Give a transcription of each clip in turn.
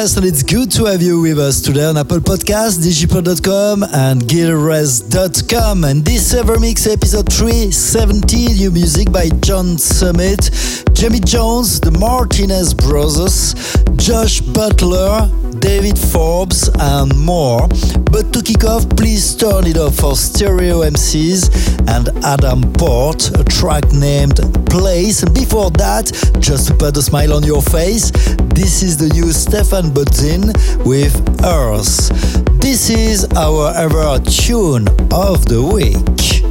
Gilres, and it's good to have you with us today on Apple Podcasts, digipod.com, and gileverest.com. And this Evermix episode 370, new music by John Summit, Jamie Jones, the Martinez Brothers, Josh Butler, David Forbes, and more. But to kick off, please turn it up for Stereo MCs and Adam Port, a track named Place. And before that, just to put a smile on your face, this is the new Stephan Bodzin with Earth. This is our ever tune of the week.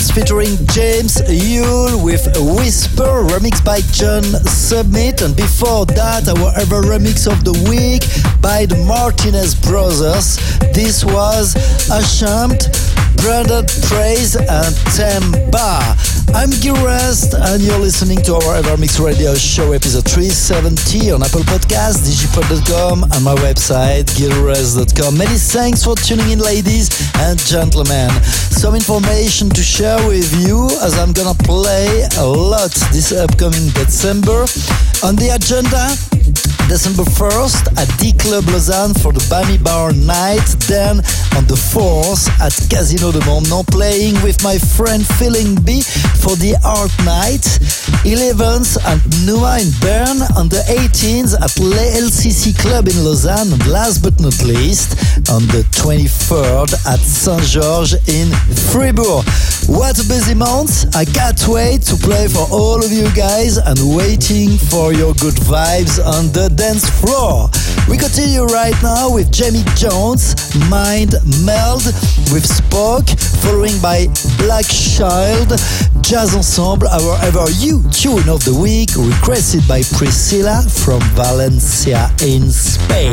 Featuring James Yule with Whisper, remix by John Summit. And before that, our ever remix of the week by the Martinez Brothers. This was Ashamed, Branded Praise, and Temba. I'm Gil Everest, and you're listening to our Evermix Radio Show episode 370 on Apple Podcasts, digipod.com, and my website, gileverest.com. Many thanks for tuning in, ladies and gentlemen. Some information to share with you as I'm gonna play a lot this upcoming December. On the agenda, December 1st at D Club Lausanne for the Bami Bar night. Then on the 4th at Casino de Montbenon playing with my friend Feeling B for the Art Night. 11th at Numa in Bern. On the 18th at Le LCC Club in Lausanne. And last but not least, on the 23rd at Saint-Georges in Fribourg. What a busy month! I can't wait to play for all of you guys and waiting for your good vibes on the dance floor. We continue right now with Jamie Jones, Mind Meld, with Spock, following by Black Child, Jazz Ensemble, our ever you tune of the week, requested by Priscilla from Valencia in Spain.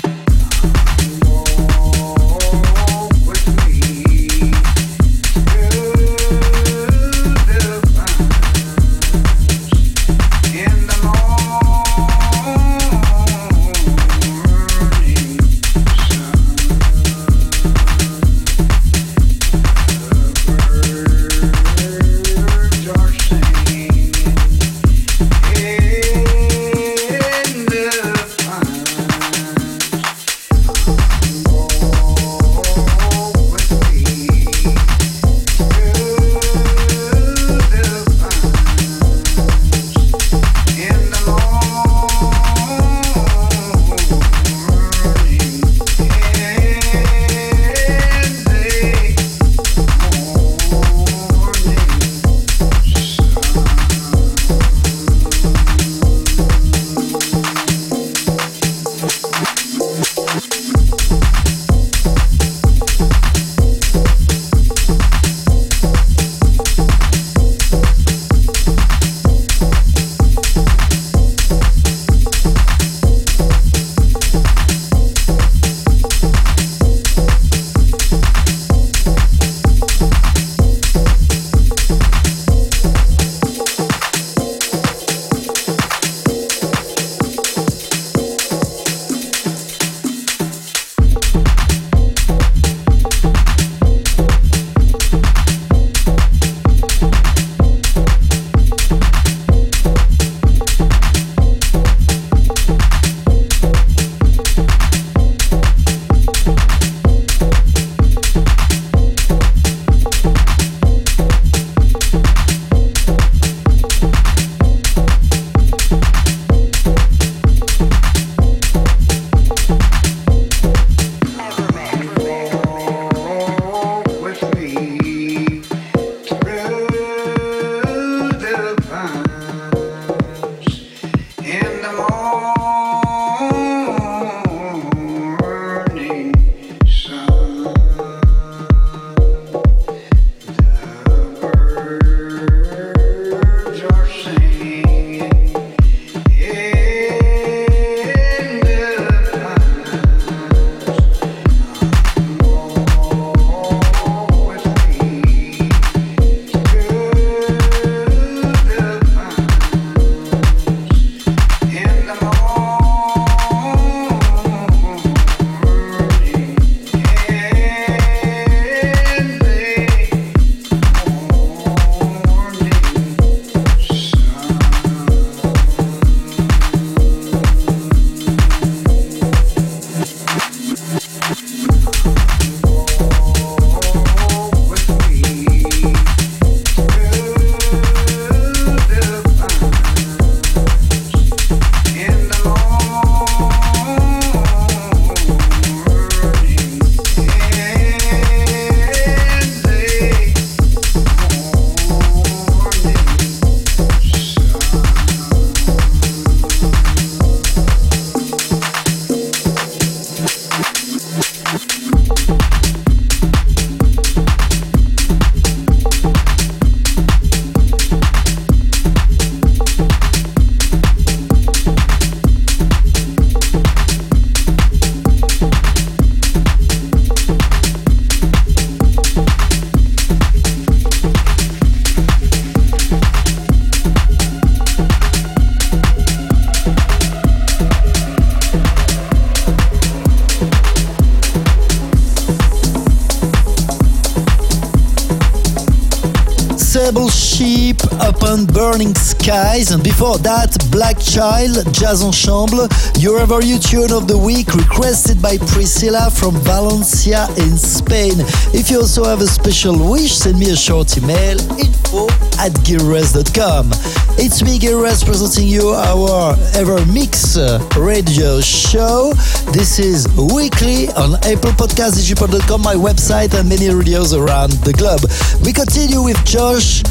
Skies, and before that, Black Child, Jazz Ensemble, your ever you tune of the week requested by Priscilla from Valencia in Spain. If you also have a special wish, send me a short email info at gileverest.com. It's me, Gil Everest, presenting you our EverMix uh, radio show. This is weekly on Apple Podcast, digipod.com, my website, and many radios around the globe. We continue with Josh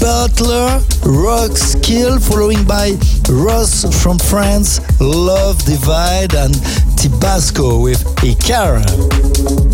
Butler, Rock Skill, following by Ross From Friends, Love Divide, and Tabasco with Ikara.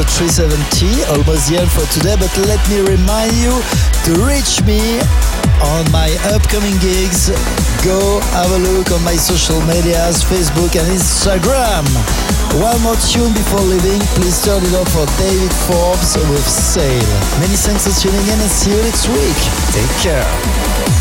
Episode 370. Almost the end for today, but let me remind you to reach me on my upcoming gigs. Go have a look on my social medias, Facebook and Instagram. One more tune before leaving. Please turn it up for David Forbes with Sail. Many thanks for tuning in and see you next week. Take care.